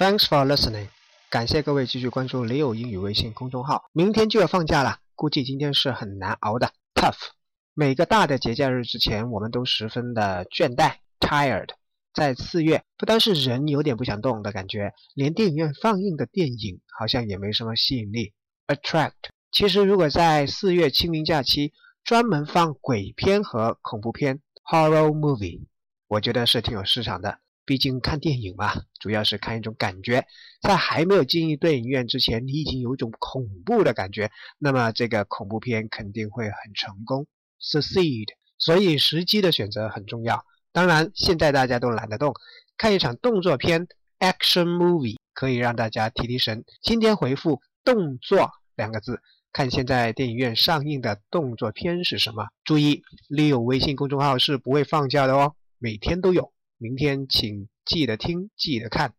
Thanks for listening，感谢各位继续关注雷欧英语微信公众号。明天就要放假了，估计今天是很难熬的，tough。每个大的节假日之前，我们都十分的倦怠，tired。在四月，不单是人有点不想动的感觉，连电影院放映的电影好像也没什么吸引力，attract。其实如果在四月清明假期专门放鬼片和恐怖片 （horror movie），我觉得是挺有市场的。毕竟看电影嘛，主要是看一种感觉。在还没有进入电影院之前，你已经有一种恐怖的感觉，那么这个恐怖片肯定会很成功，succeed。所以时机的选择很重要。当然，现在大家都懒得动，看一场动作片 （action movie） 可以让大家提提神。今天回复“动作”两个字，看现在电影院上映的动作片是什么。注意，Leo 微信公众号是不会放假的哦，每天都有。明天请记得听，记得看。